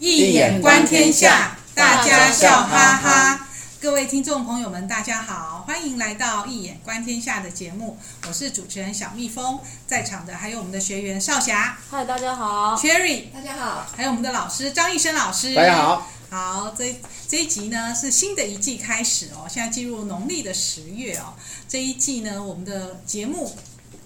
易眼观天下，大家笑哈哈。各位听众朋友们，大家好，欢迎来到《一眼观天下》的节目。我是主持人小蜜蜂，在场的还有我们的学员少霞。嗨，大家好。Cherry，大家好。还有我们的老师张易生老师。大家好。好，这这一集呢是新的一季开始哦，现在进入农历的十月哦。这一季呢，我们的节目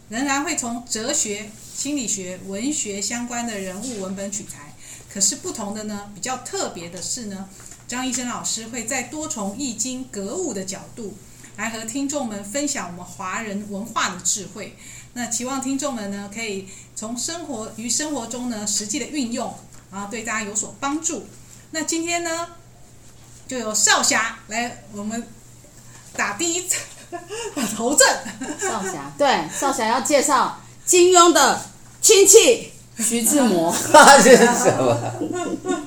仍然会从哲学、心理学、文学相关的人物文本取材。可是不同的呢，比较特别的是呢，张医生老师会在多重易经格物的角度，来和听众们分享我们华人文化的智慧。那期望听众们呢，可以从生活与生活中呢实际的运用，然后对大家有所帮助。那今天呢，就由少侠来我们打第一 打头阵。少侠对，少侠要介绍金庸的亲戚。徐志摩，这是什么？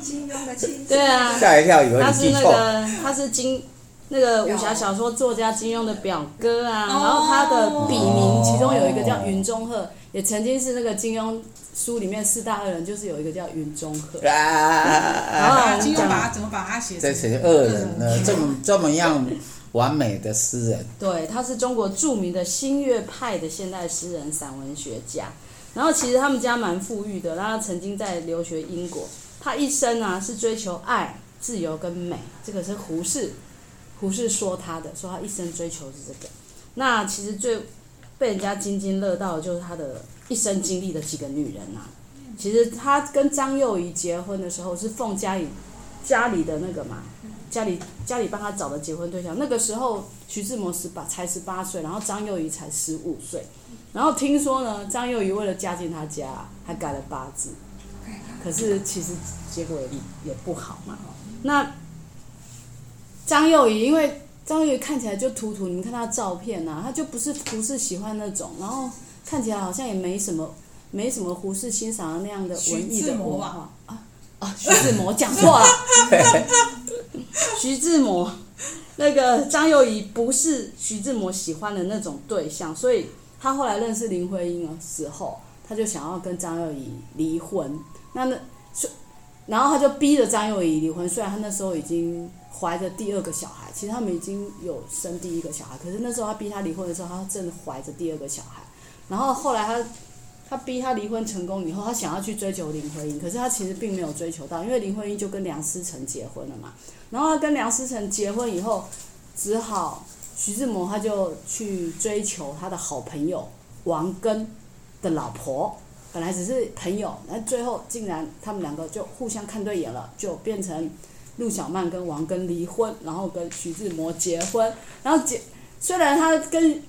金庸的亲戚。对啊，吓一跳，以为他是那个，他是金那个武侠小说作家金庸的表哥啊。然后他的笔名其中有一个叫云中鹤，也曾经是那个金庸书里面四大恶人，就是有一个叫云中鹤。啊，然后金庸把他怎么把他写成？这谁恶人呢？这么这么样完美的诗人。对，他是中国著名的新月派的现代诗人、散文学家。然后其实他们家蛮富裕的，然后他曾经在留学英国。他一生啊是追求爱、自由跟美，这个是胡适，胡适说他的，说他一生追求是这个。那其实最被人家津津乐道的就是他的一生经历的几个女人啊。其实他跟张幼仪结婚的时候是奉家里家里的那个嘛，家里家里帮他找的结婚对象。那个时候徐志摩十八才十八岁，然后张幼仪才十五岁。然后听说呢，张幼仪为了嫁进他家，还改了八字，可是其实结果也也不好嘛。那张幼仪，因为张幼仪看起来就土土，你们看她照片呐、啊，她就不是胡适喜欢那种，然后看起来好像也没什么，没什么胡适欣赏的那样的文艺的文化啊啊！徐志摩讲错了，徐志摩那个张幼仪不是徐志摩喜欢的那种对象，所以。他后来认识林徽因的时候，他就想要跟张幼仪离婚。那那，然后他就逼着张幼仪离婚。虽然他那时候已经怀着第二个小孩，其实他们已经有生第一个小孩，可是那时候他逼他离婚的时候，他正怀着第二个小孩。然后后来他他逼他离婚成功以后，他想要去追求林徽因，可是他其实并没有追求到，因为林徽因就跟梁思成结婚了嘛。然后他跟梁思成结婚以后，只好。徐志摩他就去追求他的好朋友王根的老婆，本来只是朋友，那最后竟然他们两个就互相看对眼了，就变成陆小曼跟王根离婚，然后跟徐志摩结婚。然后结虽然他跟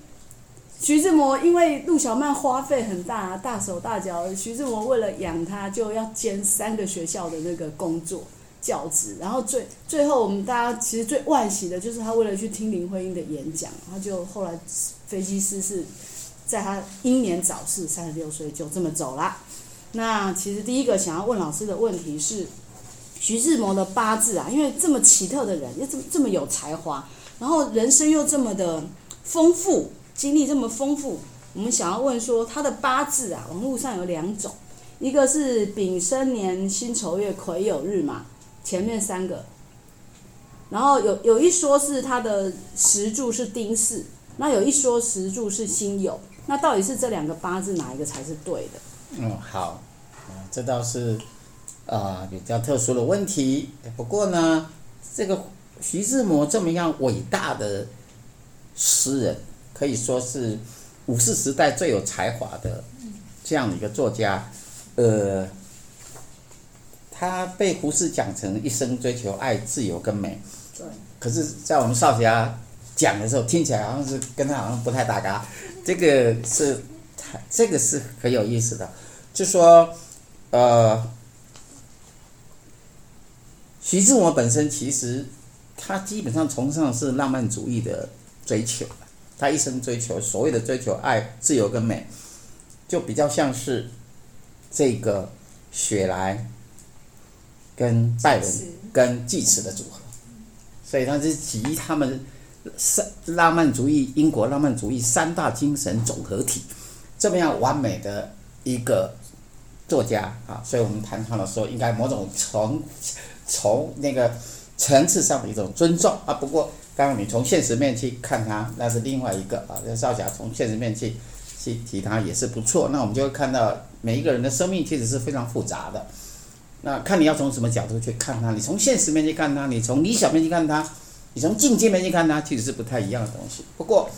徐志摩因为陆小曼花费很大，大手大脚，徐志摩为了养他就要兼三个学校的那个工作。教职，然后最最后我们大家其实最惋惜的就是他为了去听林徽因的演讲，他就后来飞机失事，在他英年早逝，三十六岁就这么走了。那其实第一个想要问老师的问题是，徐志摩的八字啊，因为这么奇特的人，又这么这么有才华，然后人生又这么的丰富，经历这么丰富，我们想要问说他的八字啊，网络上有两种，一个是丙申年辛丑月癸酉日嘛。前面三个，然后有有一说是他的石柱是丁巳，那有一说石柱是辛酉，那到底是这两个八字哪一个才是对的？嗯，好，这倒是啊、比较特殊的问题。不过呢，这个徐志摩这么样伟大的诗人，可以说是五四时代最有才华的这样的一个作家，呃。他被胡适讲成一生追求爱、自由跟美，对。可是，在我们少侠讲的时候，听起来好像是跟他好像不太搭嘎。这个是，这个是很有意思的。就说，呃，徐志摩本身其实他基本上崇尚是浪漫主义的追求，他一生追求所谓的追求爱、自由跟美，就比较像是这个雪莱。跟拜伦跟济慈的组合，所以他是集他们三浪漫主义、英国浪漫主义三大精神总合体，这么样完美的一个作家啊，所以我们谈他的时候，应该某种从从那个层次上的一种尊重啊。不过，当然你从现实面去看他，那是另外一个啊。这少侠从现实面去去提他也是不错。那我们就会看到每一个人的生命其实是非常复杂的。那看你要从什么角度去看他，你从现实面去看他，你从理想面去看他，你从境界面去看他，其实是不太一样的东西。不过，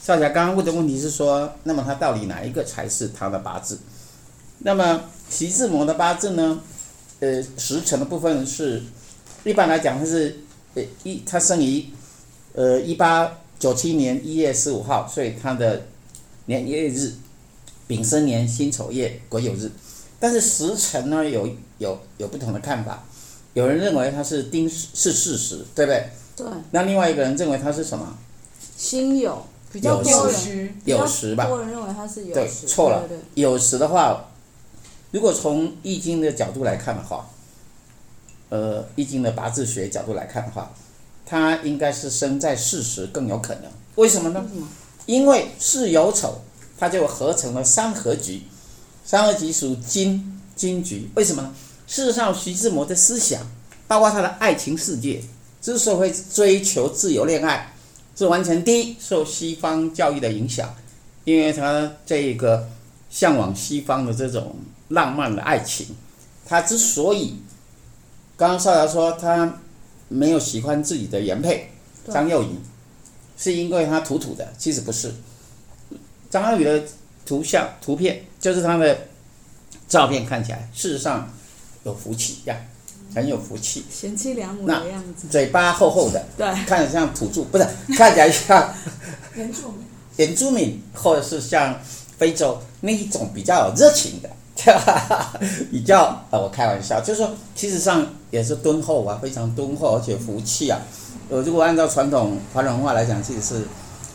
少侠刚刚问的问题是说，那么他到底哪一个才是他的八字？那么徐志摩的八字呢？呃，时辰的部分是，一般来讲他是，呃一他生于，呃一八九七年一月十五号，所以他的年月日，丙申年辛丑月癸酉日。但是时辰呢有有有不同的看法，有人认为它是丁是事实，对不对？对。那另外一个人认为它是什么？辛酉。比较酉时，酉时吧。多人认为他是酉时。对，错了。对对酉时的话，如果从《易经》的角度来看的话，呃，《易经》的八字学角度来看的话，它应该是生在巳时更有可能。为什么呢？为什么？因为巳酉丑，它就合成了三合局，三合局属金金局。为什么呢？事实上，徐志摩的思想，包括他的爱情世界，之所以会追求自由恋爱。是完全第一受西方教育的影响，因为他这个向往西方的这种浪漫的爱情，他之所以刚刚少侠说他没有喜欢自己的原配张幼仪，是因为他土土的，其实不是。张幼仪的图像图片就是他的照片，看起来事实上有福气呀。很有福气，贤妻良母的样子，嘴巴厚厚的，对，看着像土著，不是，看起来像 原住民，原住民，或者是像非洲那一种比较有热情的，比较啊，我开玩笑，就是说，其实上也是敦厚啊，非常敦厚，而且福气啊。呃，如果按照传统华人文化来讲，其实是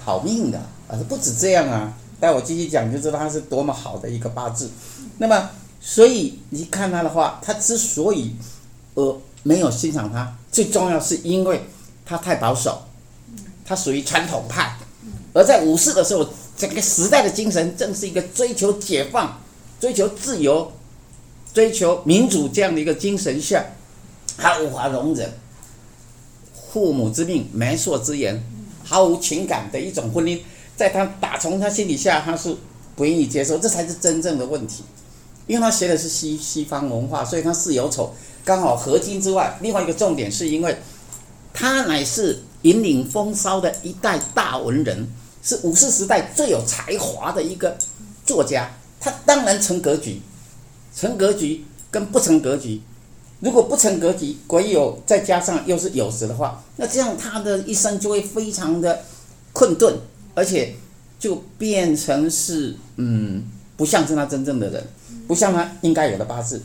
好命的，而不止这样啊。待我继续讲，就知道他是多么好的一个八字。那么，所以你看他的话，他之所以呃，没有欣赏他，最重要是因为他太保守，他属于传统派，而在五四的时候，整个时代的精神正是一个追求解放、追求自由、追求民主这样的一个精神下，他无法容忍父母之命、媒妁之言，毫无情感的一种婚姻，在他打从他心底下，他是不愿意接受，这才是真正的问题，因为他学的是西西方文化，所以他是有丑。刚好合金之外，另外一个重点是因为，他乃是引领风骚的一代大文人，是五四时代最有才华的一个作家。他当然成格局，成格局跟不成格局，如果不成格局，国有再加上又是有时的话，那这样他的一生就会非常的困顿，而且就变成是嗯，不像是他真正的人，不像他应该有的八字。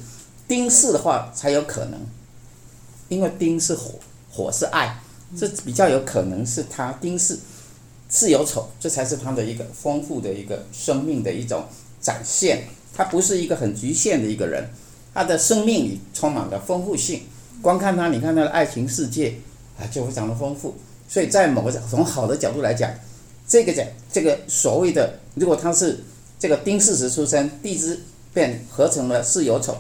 丁巳的话才有可能，因为丁是火，火是爱，这比较有可能是他丁巳，巳酉丑，这才是他的一个丰富的一个生命的一种展现。他不是一个很局限的一个人，他的生命里充满了丰富性。光看他，你看他的爱情世界啊，就非常的丰富。所以在某个从好的角度来讲，这个讲这个所谓的，如果他是这个丁巳时出生，地支便合成了巳酉丑。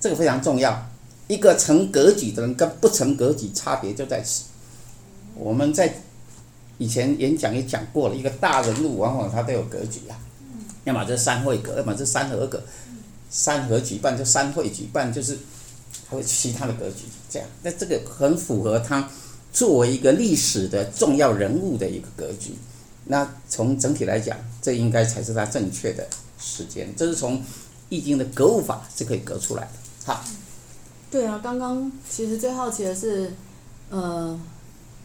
这个非常重要，一个成格局的人跟不成格局差别就在此。我们在以前演讲也讲过了，一个大人物往往他都有格局啊，要么就是三会格，要么就是三合格，三合局办就三会局办就是还有其他的格局这样。那这个很符合他作为一个历史的重要人物的一个格局。那从整体来讲，这应该才是它正确的时间。这是从易经的格物法是可以格出来的。哈，对啊，刚刚其实最好奇的是，呃，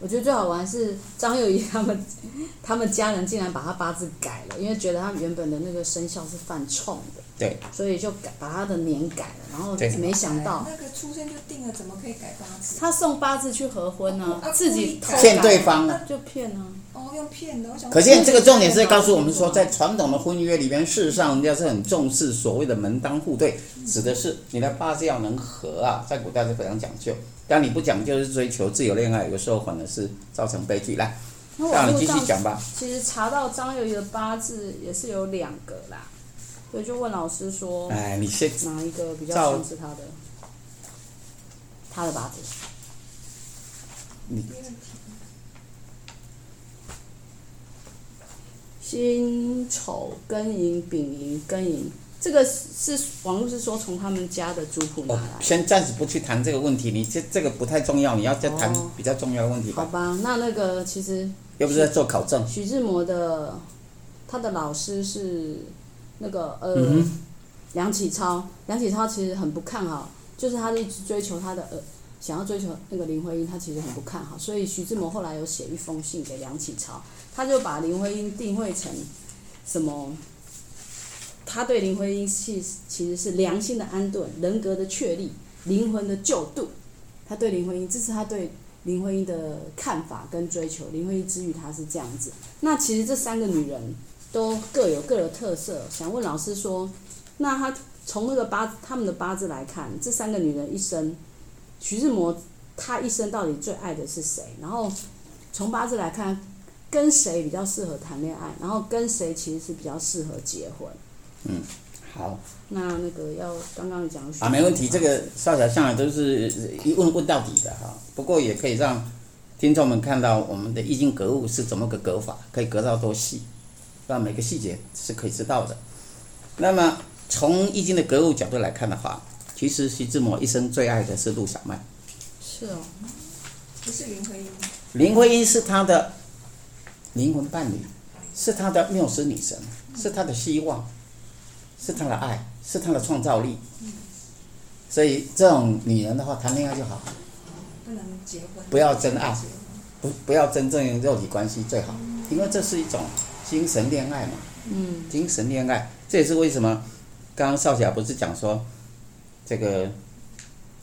我觉得最好玩是张幼仪他们，他们家人竟然把他八字改了，因为觉得他原本的那个生肖是犯冲的，对，所以就改把他的年改了，然后没想到那个出生就定了，怎么可以改八字？他送八字去合婚呢、啊，自己骗对方了，就骗啊。哦，用骗的，我想。可见这个重点是在告诉我们说，在传统的婚约里边，事实上人家是很重视所谓的门当户对，指的是你的八字要能合啊，在古代是非常讲究。但你不讲究，是追求自由恋爱，有时候反而是造成悲剧。来，那你继续讲吧。其实查到张幼仪的八字也是有两个啦，对，就问老师说，哎，你先哪一个比较照像是他的他的八字？你辛丑庚寅丙寅庚寅，这个是网络是说从他们家的族谱拿哦来，，先暂时不去谈这个问题，你这这个不太重要，你要再谈哦比较重要的问题吧。好吧？那那个其实又不是在做考证。徐志摩的他的老师是那个呃、嗯梁启超，梁启超其实很不看好，就是他一直追求他的呃想要追求那个林徽因，他其实很不看好，所以徐志摩后来有写一封信给梁启超，他就把林徽因定位成什么？他对林徽因其其实是良心的安顿、人格的确立、灵魂的救度。他对林徽因，这是他对林徽因的看法跟追求。林徽因之于他是这样子。那其实这三个女人都各有各的特色。想问老师说，那他从那个八他们的八字来看，这三个女人一生，徐志摩他一生到底最爱的是谁？然后从八字来看，跟谁比较适合谈恋爱？然后跟谁其实是比较适合结婚？嗯好那那个要刚刚讲啊，没问题，这个少小向来都是一问问到底的哈。不过也可以让听众们看到我们的易经格物是怎么个格法，可以格到多细，让每个细节是可以知道的。那么从易经的格物角度来看的话，其实徐志摩一生最爱的是陆小曼，是哦，不是林徽因，林徽因是他的灵魂伴侣，是他的缪斯女神，是他的希望，是他的爱，是他的创造力。所以这种女人的话，谈恋爱就好，不能结婚，不要真爱不不要真正用肉体关系最好，因为这是一种精神恋爱嘛，嗯，精神恋爱，这也是为什么刚刚少侠不是讲说这个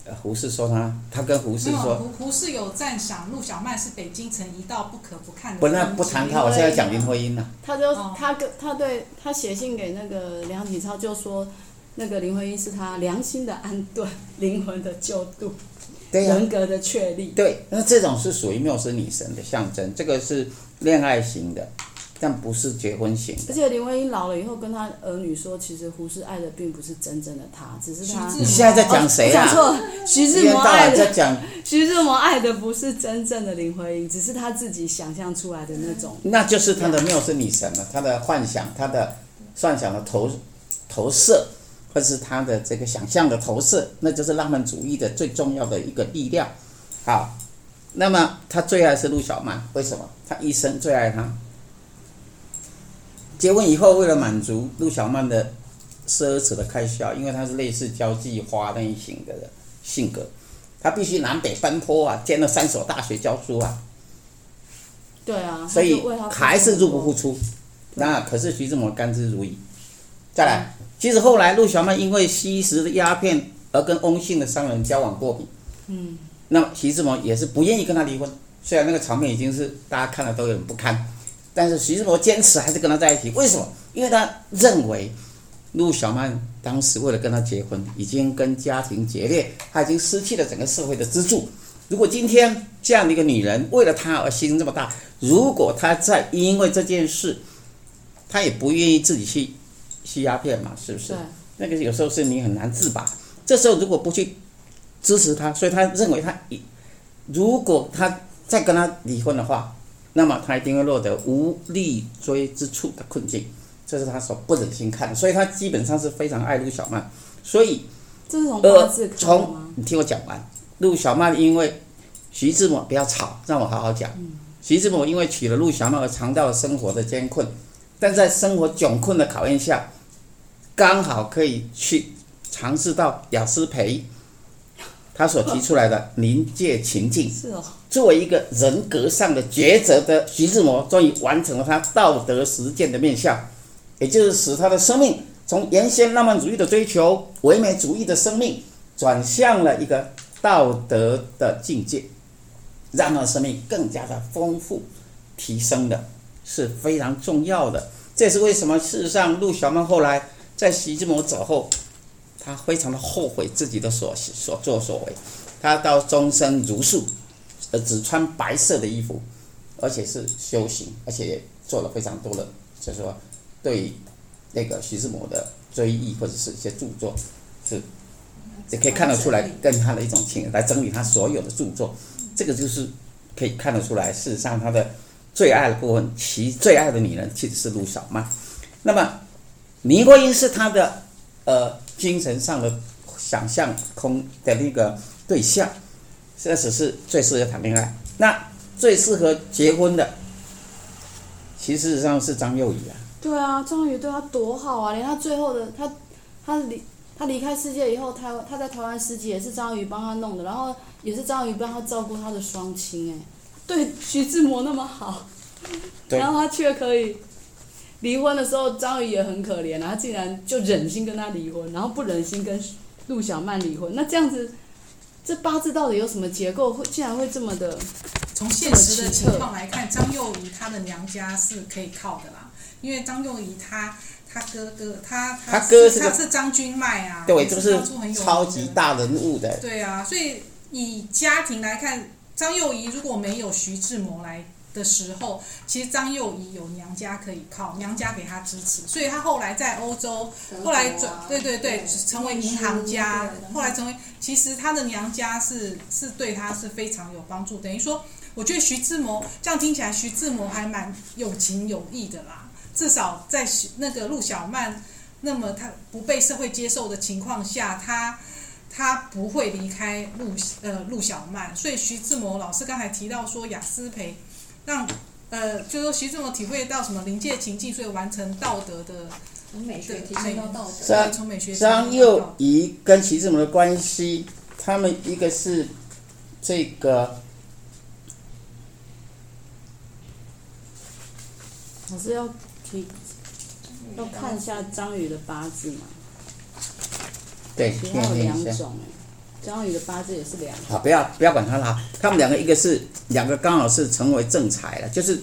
呃胡适说他，他跟胡适说，胡胡适有赞赏陆小曼是北京城一道不可不看的不那不谈他，我现在讲林徽因了。他就哦他跟他对他写信给那个梁启超，就说那个林徽因是他良心的安顿、灵魂的救度、对呀、人格的确立。对，那这种是属于缪斯女神的象征，这个是恋爱型的，但不是结婚型。而且林徽因老了以后，跟她儿女说，其实胡适爱的并不是真正的她，只是她。你现在在讲谁啊？我讲错，徐志摩爱的徐志摩爱的不是真正的林徽因，只是他自己想象出来的那种。那就是他的缪斯女神了，他的幻想，他的幻想的投投射，或是他的这个想象的投射，那就是浪漫主义的最重要的一个力量。好，那么他最爱是陆小曼，为什么？他一生最爱她。结婚以后，为了满足陆小曼的奢侈的开销，因为她是类似交际花那一型的性格，她必须南北奔波啊，兼了三所大学教书啊。对啊，所以还是入不敷出。那可是徐志摩甘之如饴。再来，其实后来陆小曼因为吸食的鸦片而跟翁姓的商人交往过敏。嗯。那么徐志摩也是不愿意跟他离婚，虽然那个场面已经是大家看了都有点不堪，但是徐志摩坚持还是跟他在一起。为什么？因为他认为陆小曼当时为了跟他结婚，已经跟家庭决裂，他已经失去了整个社会的支柱。如果今天这样的一个女人为了他而牺牲这么大，如果他再因为这件事，他也不愿意自己去吸鸦片嘛，是不是？那个有时候是你很难自拔。这时候如果不去支持他，所以他认为他一如果他再跟他离婚的话，那么他一定会落得无立锥之处的困境，这是他所不忍心看的。所以他基本上是非常爱陆小曼，所以这是从八呃从吗？你听我讲完，陆小曼因为徐志摩不要吵，让我好好讲。徐志摩因为娶了陆小曼而尝到了生活的艰困，但在生活窘困的考验下，刚好可以去尝试到雅思培他所提出来的临界情境。是哦，作为一个人格上的抉择的徐志摩，终于完成了他道德实践的面向，也就是使他的生命从原先浪漫主义的追求、唯美主义的生命，转向了一个道德的境界，让他的生命更加的丰富、提升的，是非常重要的。这也是为什么事实上陆小曼后来在徐志摩走后，他非常的后悔自己的所所作所为，他到终身如素。呃，只穿白色的衣服，而且是修行，而且也做了非常多的，就是说对那个徐志摩的追忆或者是一些著作，是也可以看得出来，跟他的一种情来整理他所有的著作，这个就是可以看得出来，事实上他的最爱的部分，其最爱的女人其实是陆小曼。那么林徽因是他的呃精神上的想象空的那个对象，这只是最适合谈恋爱。那最适合结婚的，其实事实上是张幼仪啊。对啊，张幼仪对他多好啊！连他最后的他，他离他离开世界以后，他他在台湾十几也是张幼仪帮他弄的，然后也是张幼仪帮他照顾他的双亲，哎，对徐志摩那么好，然后他却可以离婚的时候，张幼仪也很可怜啊，他竟然就忍心跟他离婚，然后不忍心跟陆小曼离婚，那这样子。这八字到底有什么结构？会竟然会这么的？从现实的情况来看，张幼仪她的娘家是可以靠的啦，因为张幼仪她她哥哥她她哥是他是张君迈啊，对，就是超级大人物的。对啊，所以以家庭来看，张幼仪如果没有徐志摩来。的时候，其实张幼仪有娘家可以靠，娘家给她支持，所以她后来在欧洲，后来转，对对对，成为银行家，后来成为，其实她的娘家是是对她是非常有帮助。等于说，我觉得徐志摩这样听起来，徐志摩还蛮有情有义的啦。至少在那个陆小曼那么他不被社会接受的情况下，他他不会离开陆呃陆小曼。所以徐志摩老师刚才提到说雅思培。让呃，就是说徐志摩体会到什么临界情境，所以完成道德的从美学提升到道德。张从美学张幼仪跟徐志摩的关系，他们一个是这个，我是要提要看一下张宇的八字嘛？对，其他有两种哎。张宇的八字也是两个。好，不要不要管他了。他们两个，一个是两个刚好是成为正财了，就是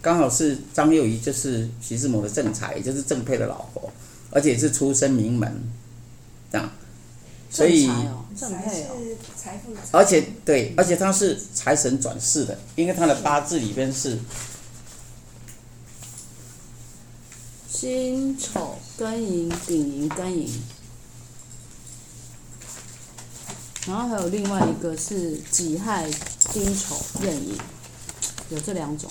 刚好是张幼仪就是徐志摩的正财，也就是正配的老婆，而且是出身名门，这样。所以正配哦，财富。而且对，而且他是财神转世的，因为他的八字里边是辛丑庚寅丙寅庚寅。然后还有另外一个是己亥丁丑壬寅，有这两种。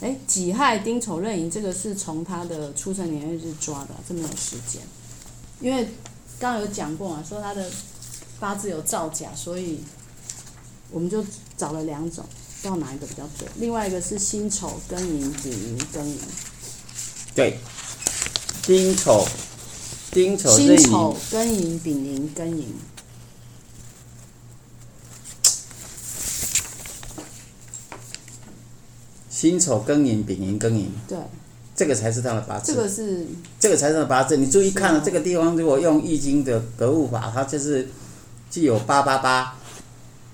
哎，己亥丁丑壬寅这个是从他的出生年月日抓的，这没有时间。因为刚刚有讲过嘛，说他的八字有造假，所以我们就找了两种，不知道哪一个比较准。另外一个是辛丑庚寅丙寅庚寅。对，丁丑丁丑辛丑庚寅丙寅庚寅。辛丑庚寅丙寅庚寅，对，这个才是他的八字。这个是，这个才是他的八字。你注意看了、啊、这个地方，如果用易经的格物法，它就是既有八八八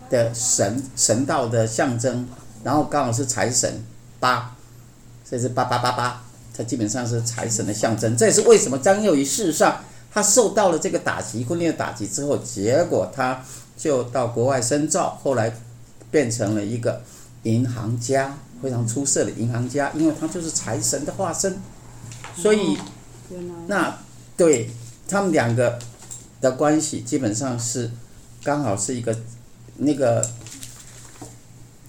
的神神道的象征，然后刚好是财神八，这是八八八八，它基本上是财神的象征。这也是为什么张幼仪事实上他受到了这个打击，婚恋的打击之后，结果他就到国外深造，后来变成了一个银行家。非常出色的银行家，因为他就是财神的化身，所以，那对他们两个的关系基本上是刚好是一个那个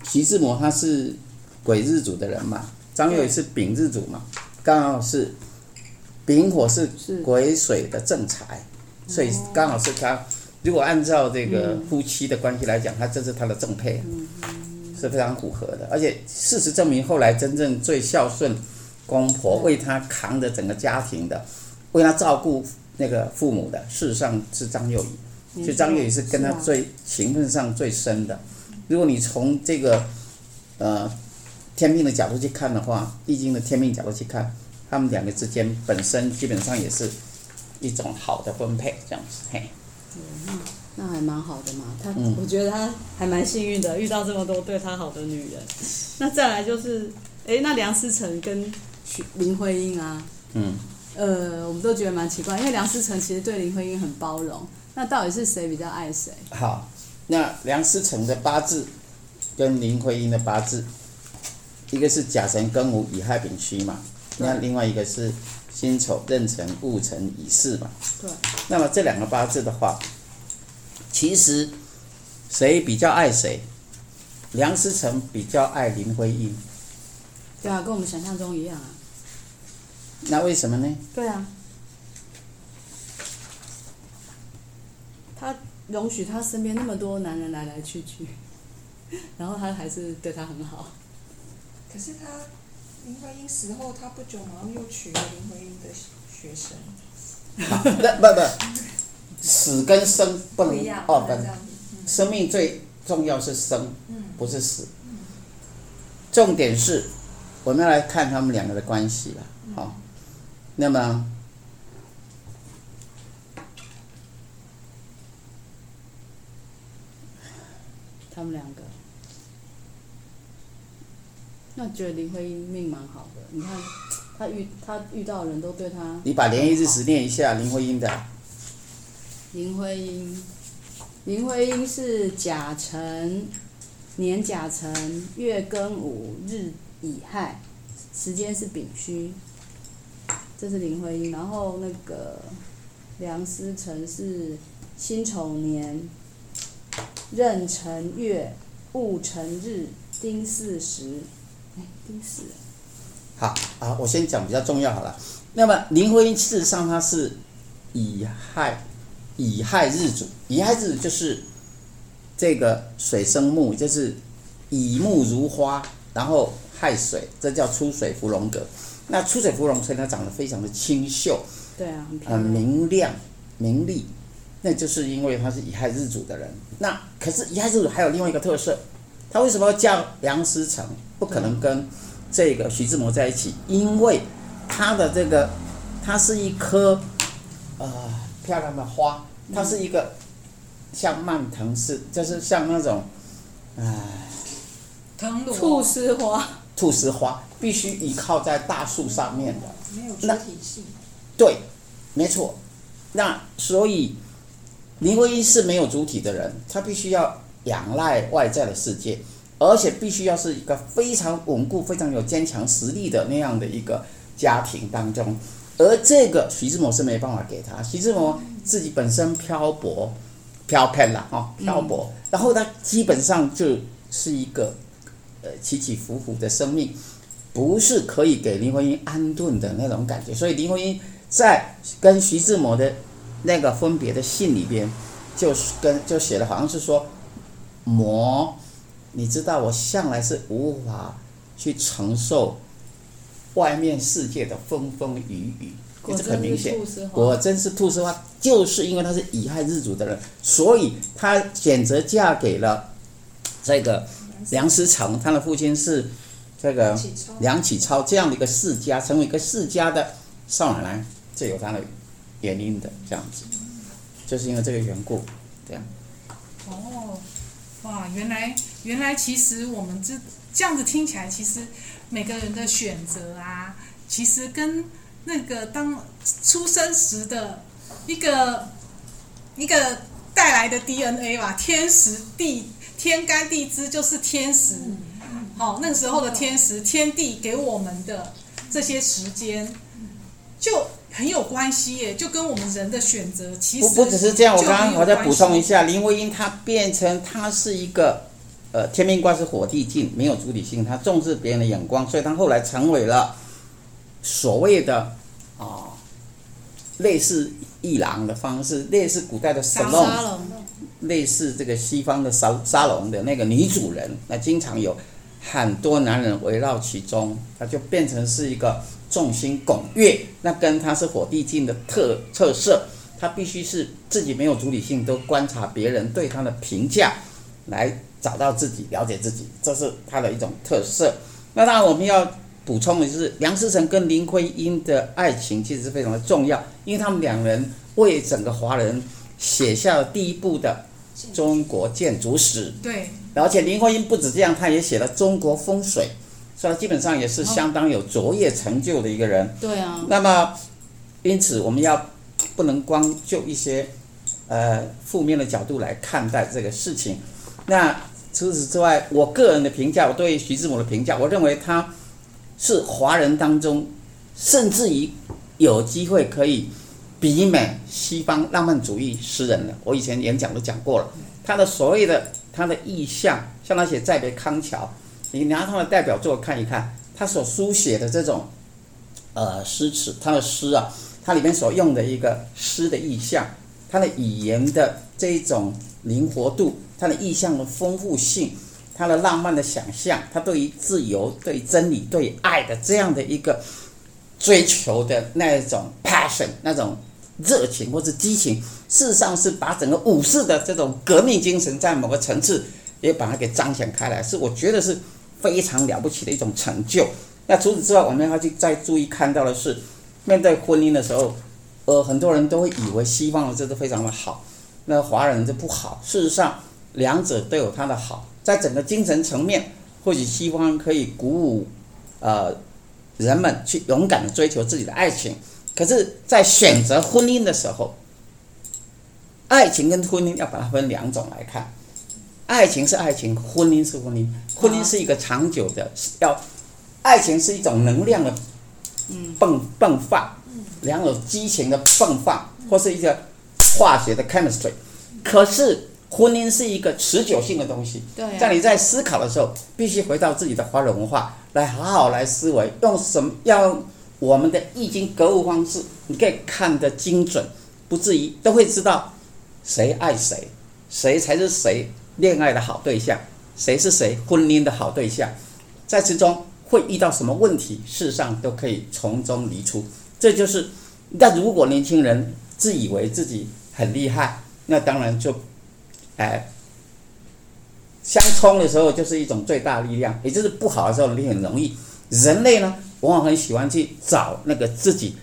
徐志摩他是癸日主的人嘛，张幼仪是丙日主嘛，刚好是丙火是癸水的正财，所以刚好是他。如果按照这个夫妻的关系来讲，他这是他的正配。是非常符合的，而且事实证明，后来真正最孝顺公婆，为他扛着整个家庭的，为他照顾那个父母的，事实上是张幼仪。所以张幼仪是跟他最情分上最深的。如果你从这个呃天命的角度去看的话，易经的天命角度去看，他们两个之间本身基本上也是一种好的分配，这样子嘿。嗯那还蛮好的嘛，他、嗯、我觉得他还蛮幸运的，遇到这么多对他好的女人。那再来就是，哎，那梁思成跟林徽因啊，嗯，呃，我们都觉得蛮奇怪，因为梁思成其实对林徽因很包容。那到底是谁比较爱谁？好，那梁思成的八字跟林徽因的八字，一个是甲辰庚午乙亥丙戌嘛，那另外一个是辛丑壬辰戊辰乙巳嘛。对。那么这两个八字的话，其实谁比较爱谁？梁思成比较爱林徽因。对啊，跟我们想象中一样啊。那为什么呢？对啊。他容许他身边那么多男人来来去去，然后他还是对他很好。可是他林徽因死后，他不久马上又娶了林徽因的学生。不 不不，死跟生不能不哦，不，生命最重要是生，不是死。重点是，我们要来看他们两个的关系了。好，那么。他们两个，那觉得林徽因命蛮好的。你看，他遇他遇到的人都对他。你把连一日时念一下林徽因的。林徽因，林徽因是甲辰，年甲辰，月庚午，日乙亥，时间是丙戌。这是林徽因，然后那个梁思成是辛丑年。壬辰月，戊辰日，丁巳时，哎，丁巳。好啊，我先讲比较重要好了。那么林徽因事实上她是乙亥，乙亥日主，乙亥日主就是这个水生木，就是乙木如花，然后亥水，这叫出水芙蓉格。那出水芙蓉，所以它长得非常的清秀，对啊，很明亮、明丽。那就是因为他是乙亥日主的人。那可是乙亥日主还有另外一个特色，他为什么要叫梁思成？不可能跟这个徐志摩在一起，因为他的这个，他是一颗呃漂亮的花，它是一个像蔓藤似，就是像那种唉，藤萝，菟丝花，菟丝花必须依靠在大树上面的，没有主体性。对，没错。那所以。林徽因是没有主体的人，他必须要仰赖外在的世界，而且必须要是一个非常稳固、非常有坚强实力的那样的一个家庭当中，而这个徐志摩是没办法给他。徐志摩自己本身漂泊、漂偏了哈，漂泊，然后他基本上就是一个呃起起伏伏的生命，不是可以给林徽因安顿的那种感觉。所以林徽因在跟徐志摩的。那个分别的信里边，就是跟就写的好像是说，摩，你知道我向来是无法去承受外面世界的风风雨雨，这很明显，果真是菟丝花，就是因为他是乙亥日主的人，所以他选择嫁给了这个梁思成，他的父亲是这个梁启超这样的一个世家，成为一个世家的少奶奶，这有他的。原因的这样子，就是因为这个缘故，这样。哦，哇，原来原来其实我们这这样子听起来，其实每个人的选择啊，其实跟那个当出生时的一个一个带来的 DNA 吧，天时地天干地支就是天时，好，那时候的天时天地给我们的这些时间就。很有关系耶，就跟我们人的选择其实不不只是这样。我刚刚我再补充一下，林徽因她变成她是一个，呃，天命卦是火地进，没有主体性，他重视别人的眼光，所以他后来成为了所谓的啊、呃，类似一郎的方式，类似古代的沙龙，类似这个西方的沙沙龙的那个女主人，那经常有很多男人围绕其中，他就变成是一个。众星拱月，那跟他是火地进的特特色，他必须是自己没有主体性，都观察别人对他的评价，来找到自己，了解自己，这是他的一种特色。那当然我们要补充的就是，梁思成跟林徽因的爱情其实是非常的重要，因为他们两人为整个华人写下了第一部的中国建筑史。对，而且林徽因不止这样，他也写了中国风水。所以他基本上也是相当有卓越成就的一个人。对啊。那么，因此我们要不能光就一些呃负面的角度来看待这个事情。那除此之外，我个人的评价，我对徐志摩的评价，我认为他是华人当中，甚至于有机会可以媲美西方浪漫主义诗人的。我以前演讲都讲过了，他的所谓的他的意象，像那些再别康桥，你拿他的代表作看一看，他所书写的这种呃诗词，他的诗啊，他里面所用的一个诗的意象，他的语言的这一种灵活度，他的意象的丰富性。他的浪漫的想象，他对于自由、对真理、对爱的这样的一个追求的那种 passion、那种热情或者激情，事实上是把整个武士的这种革命精神在某个层次也把它给彰显开来，是我觉得是非常了不起的一种成就。那除此之外，我们要去再注意看到的是，面对婚姻的时候，呃，很多人都会以为西方的这都非常的好，那华人这不好。事实上，两者都有它的好。在整个精神层面，或许西方可以鼓舞，呃，人们去勇敢的追求自己的爱情。可是，在选择婚姻的时候，爱情跟婚姻要把它分两种来看。爱情是爱情，婚姻是婚姻。婚姻是一个长久的，要爱情是一种能量的，嗯迸迸发，两种激情的迸发，或是一个化学的 chemistry。可是。婚姻是一个持久性的东西，在你在思考的时候，必须回到自己的华人文化来好好来思维，用什么？要用我们的易经格物方式，你可以看得精准，不至于都会知道谁爱谁，谁才是谁恋爱的好对象，谁是谁婚姻的好对象，在其中会遇到什么问题，事实上都可以从中离出。这就是，但如果年轻人自以为自己很厉害，那当然就。哎，相冲的时候就是一种最大力量，也就是不好的时候你很容易。人类呢，往往很喜欢去找那个自己，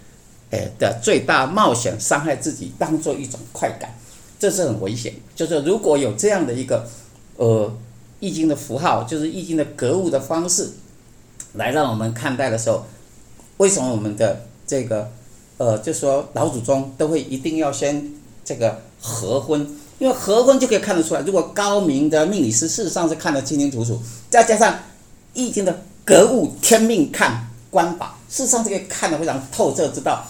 哎的最大冒险，伤害自己当做一种快感，这是很危险。就是如果有这样的一个，呃，易经的符号，就是易经的格物的方式，来让我们看待的时候，为什么我们的这个，呃，就说老祖宗都会一定要先这个合婚？因为合婚就可以看得出来，如果高明的命理师事实上是看得清清楚楚，再加上易经的格物天命看官法，事实上是可以看得非常透彻，知道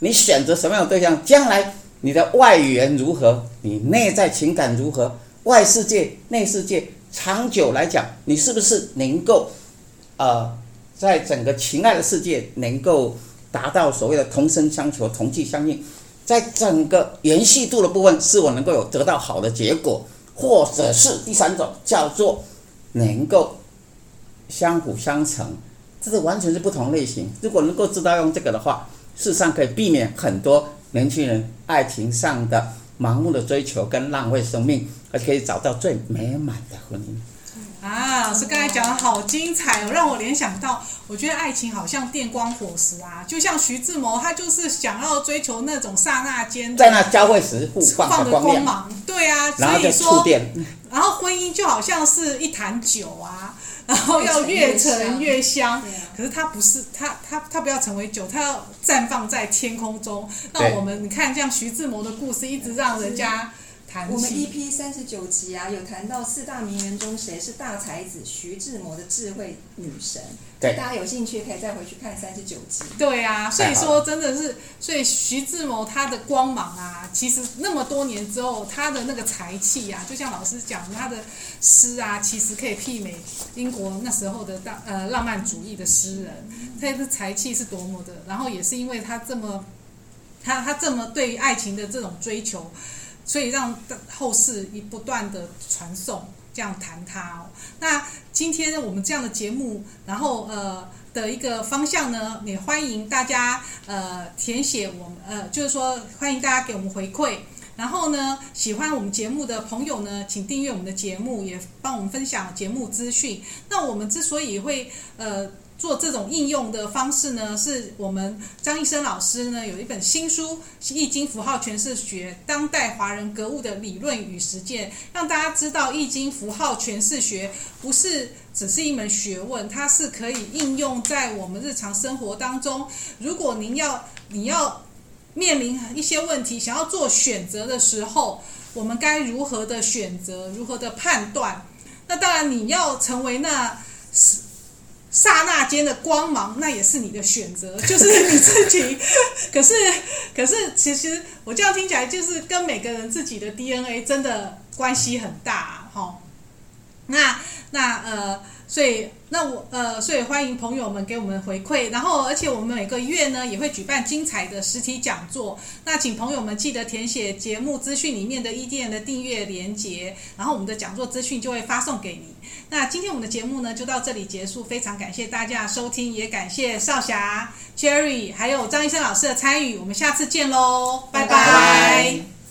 你选择什么样的对象，将来你的外缘如何，你内在情感如何，外世界内世界，长久来讲，你是不是能够，呃，在整个情爱的世界能够达到所谓的同声相求、同气相应。在整个延续度的部分，是我能够有得到好的结果，或者是第三种叫做能够相辅相成，这是完全是不同类型。如果能够知道用这个的话，事实上可以避免很多年轻人爱情上的盲目的追求跟浪费生命，而且可以找到最美满的婚姻。啊，老师刚才讲的好精彩哦，让我联想到，我觉得爱情好像电光火石啊，就像徐志摩，他就是想要追求那种刹那间在那交汇时互放的光芒，对啊，然后就触电，然后婚姻就好像是一坛酒啊，然后要越陈越香，可是它不是，它它它不要成为酒，它要绽放在天空中。那我们你看，像徐志摩的故事，一直让人家。我们 EP 三十九集啊，有谈到四大名媛中谁是大才子，徐志摩的智慧女神。对，大家有兴趣可以再回去看三十九集。对啊，所以说真的是，所以徐志摩他的光芒啊，其实那么多年之后，他的那个才气啊，就像老师讲，他的诗啊，其实可以媲美英国那时候的大呃浪漫主义的诗人，他的才气是多么的，然后也是因为他这么，他他这么对于爱情的这种追求。所以让后世一不断的传颂，这样谈他哦。那今天我们这样的节目，然后呃的一个方向呢，也欢迎大家呃填写我们呃，就是说欢迎大家给我们回馈。然后呢，喜欢我们节目的朋友呢，请订阅我们的节目，也帮我们分享节目资讯。那我们之所以会呃。做这种应用的方式呢，是我们张一生老师呢有一本新书《易经符号诠释学：当代华人格物的理论与实践》，让大家知道易经符号诠释学不是只是一门学问，它是可以应用在我们日常生活当中。如果您要你要面临一些问题，想要做选择的时候，我们该如何的选择，如何的判断？那当然你要成为那是。刹那间的光芒，那也是你的选择，就是你自己。可是，可是，其实我这样听起来，就是跟每个人自己的 DNA 真的关系很大，哈。那，那，呃。所以，那我呃，所以欢迎朋友们给我们回馈，然后而且我们每个月呢也会举办精彩的实体讲座，那请朋友们记得填写节目资讯里面的 EDM 的订阅连接，然后我们的讲座资讯就会发送给你。那今天我们的节目呢就到这里结束，非常感谢大家收听，也感谢少霞、Cherry 还有张医生老师的参与，我们下次见喽，拜拜。